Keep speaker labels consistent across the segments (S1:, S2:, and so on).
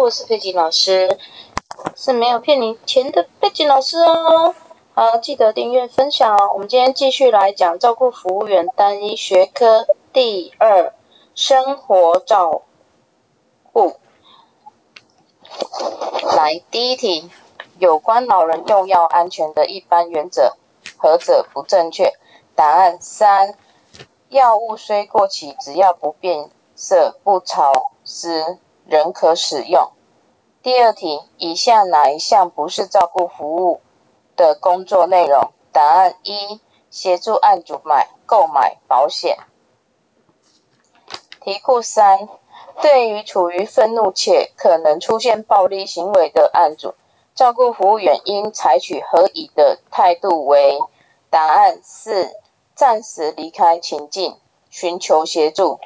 S1: 我是佩锦老师，是没有骗你钱的佩锦老师哦。好，记得订阅分享哦。我们今天继续来讲照顾服务员单一学科第二生活照顾。来，第一题，有关老人用药安全的一般原则，何者不正确？答案三，药物虽过期，只要不变色、不潮湿。仍可使用。第二题，以下哪一项不是照顾服务的工作内容？答案一：协助案主买购买保险。题库三：对于处于愤怒且可能出现暴力行为的案主，照顾服务员应采取何以的态度为？答案四：暂时离开情境，寻求协助。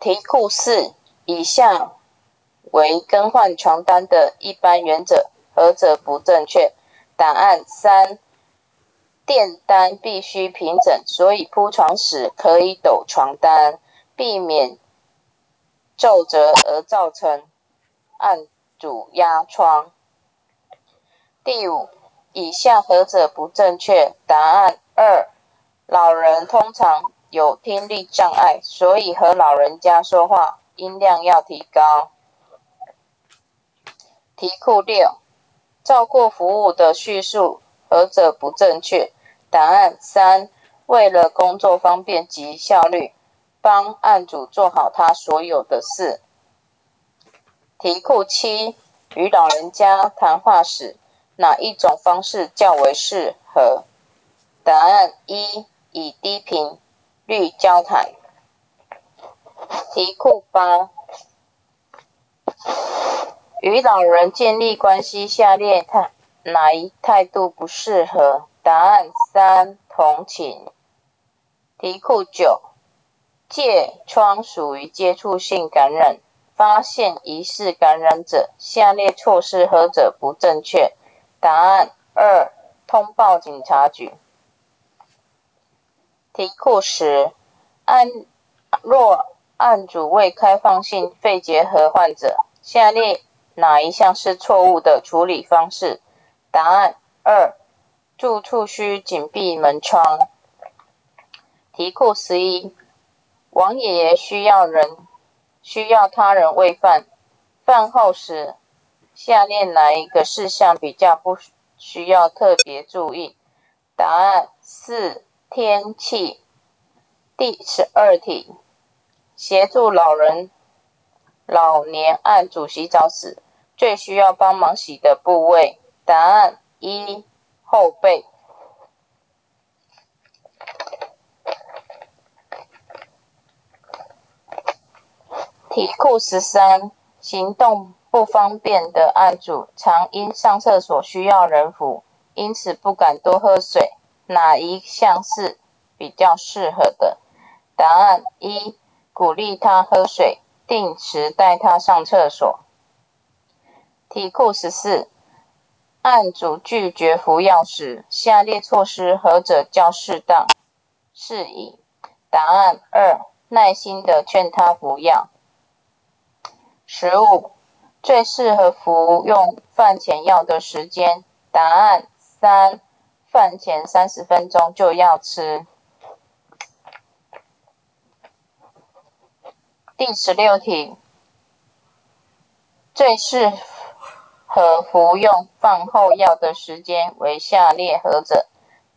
S1: 题库四。以下为更换床单的一般原则，何者不正确？答案三：垫单必须平整，所以铺床时可以抖床单，避免皱褶而造成案主压疮。第五，以下何者不正确？答案二：老人通常有听力障碍，所以和老人家说话。音量要提高。题库六，照顾服务的叙述何者不正确？答案三，为了工作方便及效率，帮案主做好他所有的事。题库七，与老人家谈话时，哪一种方式较为适合？答案一，以低频率交谈。题库八：与老人建立关系，下列态哪一态度不适合？答案三：同情。题库九：疥疮属于接触性感染，发现疑似感染者，下列措施何者不正确？答案二：通报警察局。题库十：安若案主为开放性肺结核患者，下列哪一项是错误的处理方式？答案二：住处需紧闭门窗。题库十一：王爷爷需要人需要他人喂饭，饭后时，下列哪一个事项比较不需要特别注意？答案四：天气。第十二题。协助老人、老年案主洗澡时，最需要帮忙洗的部位？答案一：后背。题库十三：行动不方便的案主，常因上厕所需要人扶，因此不敢多喝水。哪一项是比较适合的？答案一。鼓励他喝水，定时带他上厕所。题库十四：案主拒绝服药时，下列措施何者较适当、适宜？答案二：耐心的劝他服药。十五：最适合服用饭前药的时间？答案三：饭前三十分钟就要吃。第十六题，最适合服用饭后药的时间为下列何者？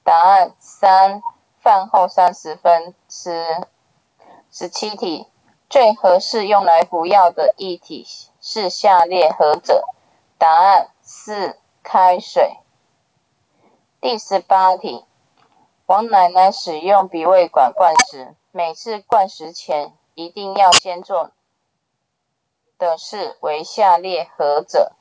S1: 答案三：饭后三十分吃。十七题，最合适用来服药的液体是下列何者？答案四：开水。第十八题，王奶奶使用鼻胃管灌食，每次灌食前。一定要先做的事为下列何者？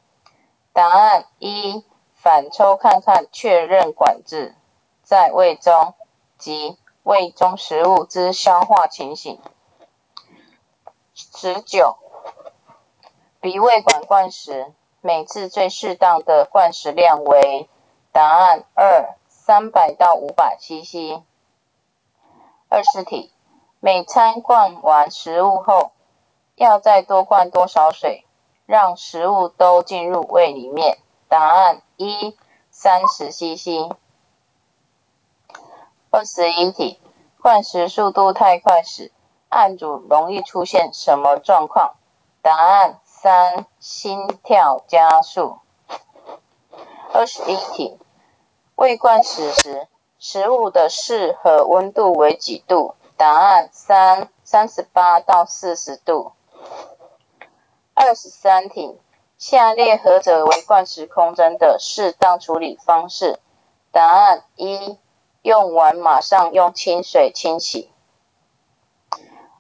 S1: 答案一：反抽看看，确认管子在胃中及胃中食物之消化情形。十九，鼻胃管灌食，每次最适当的灌食量为？答案二：三百到五百 CC。二十题。每餐灌完食物后，要再多灌多少水，让食物都进入胃里面？答案一，三十 CC。二十一题，灌食速度太快时，案主容易出现什么状况？答案三，心跳加速。二十一题，未灌食时，食物的适合温度为几度？答案三，三十八到四十度。二十三题，下列何者为灌食空针的适当处理方式？答案一，用完马上用清水清洗。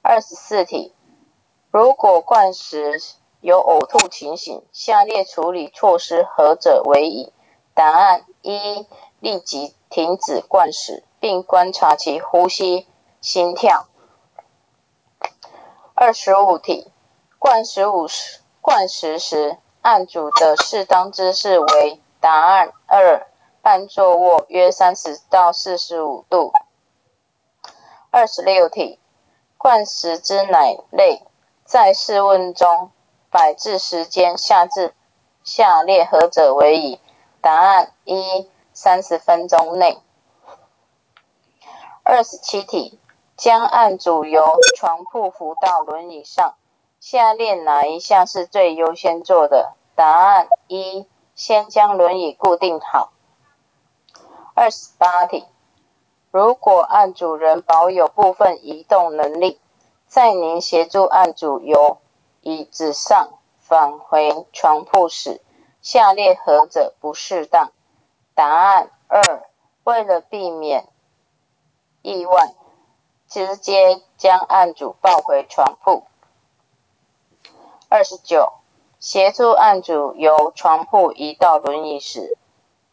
S1: 二十四题，如果灌食有呕吐情形，下列处理措施何者为宜？答案一：立即停止灌食，并观察其呼吸、心跳。二十五题，灌食五时灌食时，按主的适当姿势为？答案二：半坐卧，约三十到四十五度。二十六题，灌食之奶类，在室温中摆置时间下至下列何者为宜？答案一：三十分钟内。二十七题，将案主由床铺扶到轮椅上，下列哪一项是最优先做的？答案一：先将轮椅固定好。二十八题，如果案主人保有部分移动能力，在您协助案主由椅子上返回床铺时，下列何者不适当？答案二：为了避免意外，直接将案主抱回床铺。二十九，协助案主由床铺移到轮椅时，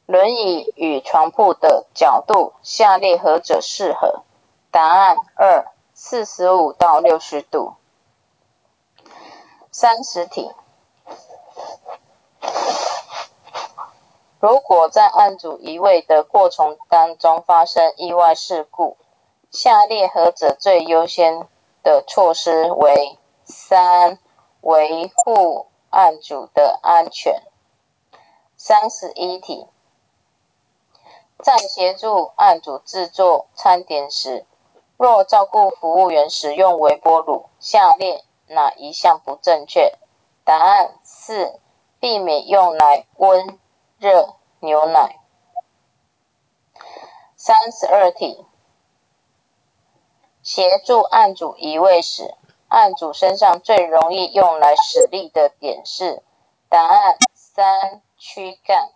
S1: 轮椅与床铺的角度，下列何者适合？答案二：四十五到六十度。三十题。如果在案主移位的过程当中发生意外事故，下列何者最优先的措施为？三、维护案主的安全。三十一题，在协助案主制作餐点时，若照顾服务员使用微波炉，下列哪一项不正确？答案四，避免用来温。热牛奶。三十二题，协助案主移位时，案主身上最容易用来使力的点是？答案三，躯干。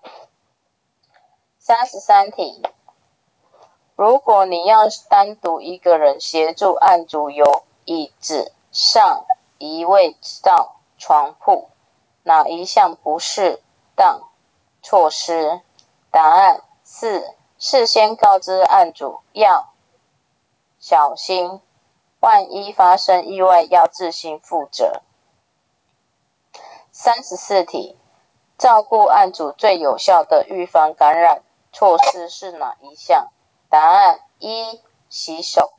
S1: 三十三题，如果你要单独一个人协助案主由椅子上移位到床铺，哪一项不适当？措施答案四：事先告知案主要小心，万一发生意外要自行负责。三十四题，照顾案主最有效的预防感染措施是哪一项？答案一：洗手。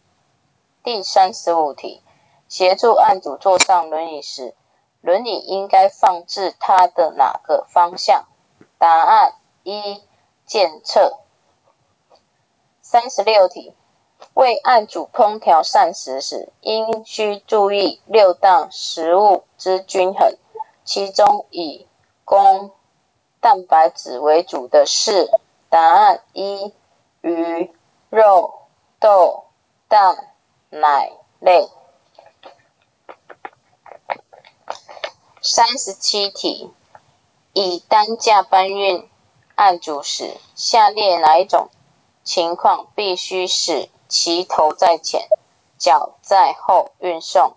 S1: 第三十五题，协助案主坐上轮椅时，轮椅应该放置他的哪个方向？答案一，检测。三十六题，为案主烹调膳食时，应需注意六大食物之均衡，其中以供蛋白质为主的是？答案一，鱼、肉、豆、蛋、奶类。三十七题。以担架搬运案主时，下列哪一种情况必须使其头在前，脚在后运送？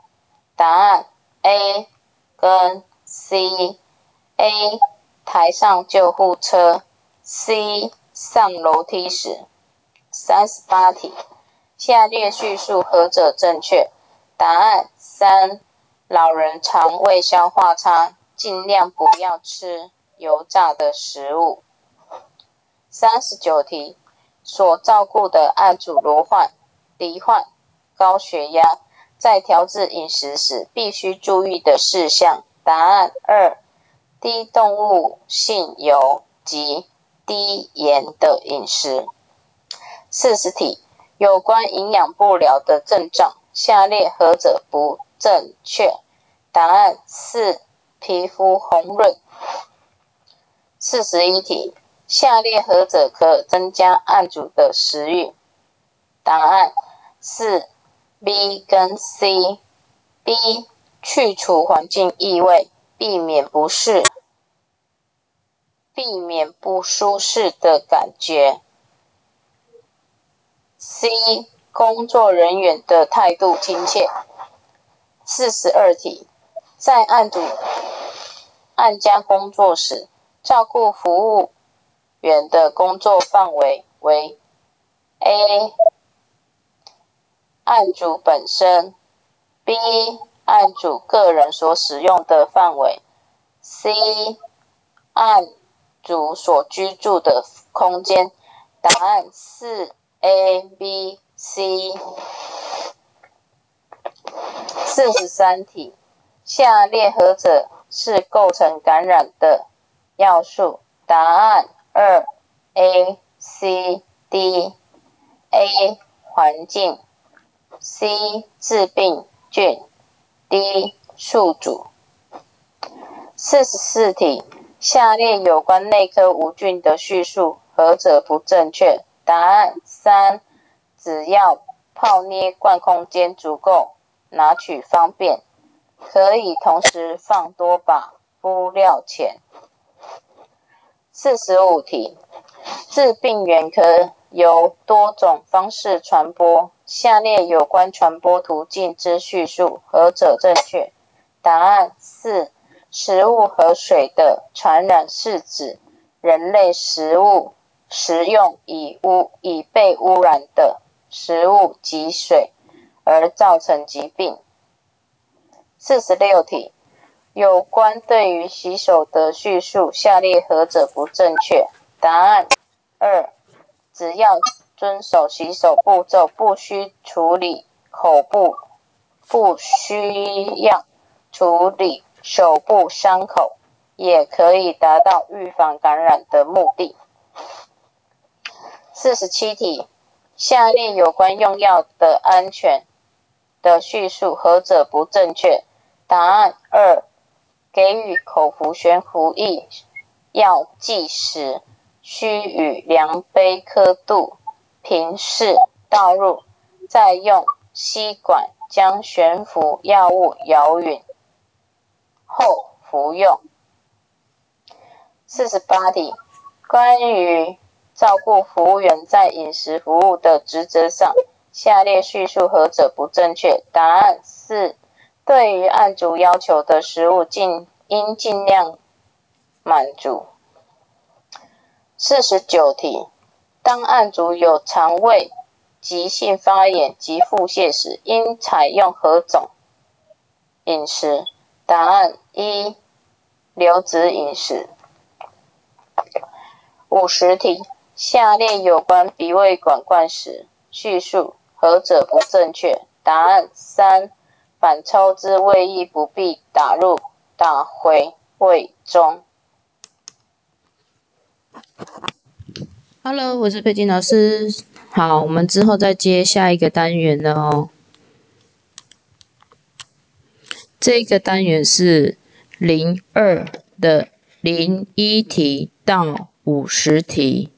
S1: 答案 A 跟 C。A 抬上救护车，C 上楼梯时。三十八题，下列叙述何者正确？答案三，老人肠胃消化差。尽量不要吃油炸的食物。三十九题，所照顾的案主罹患罹患高血压，在调制饮食时必须注意的事项。答案二：低动物性油及低盐的饮食。四十题，有关营养不良的症状，下列何者不正确？答案四：皮肤红润。四十一题，下列何者可增加案主的食欲？答案是 B 跟 C。B 去除环境异味，避免不适，避免不舒适的感觉。C 工作人员的态度亲切。四十二题，在案主案家工作时，照顾服务员的工作范围为 A。案主本身，B 案主个人所使用的范围，C 案主所居住的空间。答案是 A、B、C。四十三题，下列何者是构成感染的要素？答案二 A、C、D。A 环境。C 致病菌，D 宿主。四十四题，下列有关内科无菌的叙述何者不正确？答案三，只要泡捏罐空间足够，拿取方便，可以同时放多把敷料钳。四十五题，致病原可由多种方式传播。下列有关传播途径之叙述何者正确？答案四：食物和水的传染是指人类食物食用已污已被污染的食物及水而造成疾病。四十六题，有关对于洗手的叙述，下列何者不正确？答案二：只要。遵守洗手步骤，不需处理口部，不需要处理手部伤口，也可以达到预防感染的目的。四十七题，下列有关用药的安全的叙述何者不正确？答案二：给予口服悬浮液药剂时，需与量杯刻度。平视倒入，再用吸管将悬浮药物摇匀后服用。四十八题，关于照顾服务员在饮食服务的职责上，下列叙述何者不正确？答案是：对于案主要求的食物，尽应尽量满足。四十九题。当案主有肠胃急性发炎及腹泻时，应采用何种饮食？答案一：流质饮食。五十题，下列有关鼻胃管灌食叙述何者不正确？答案三：反抽之胃液不必打入打回胃中。
S2: Hello，我是佩金老师。好，我们之后再接下一个单元了哦。这个单元是零二的零一题到五十题。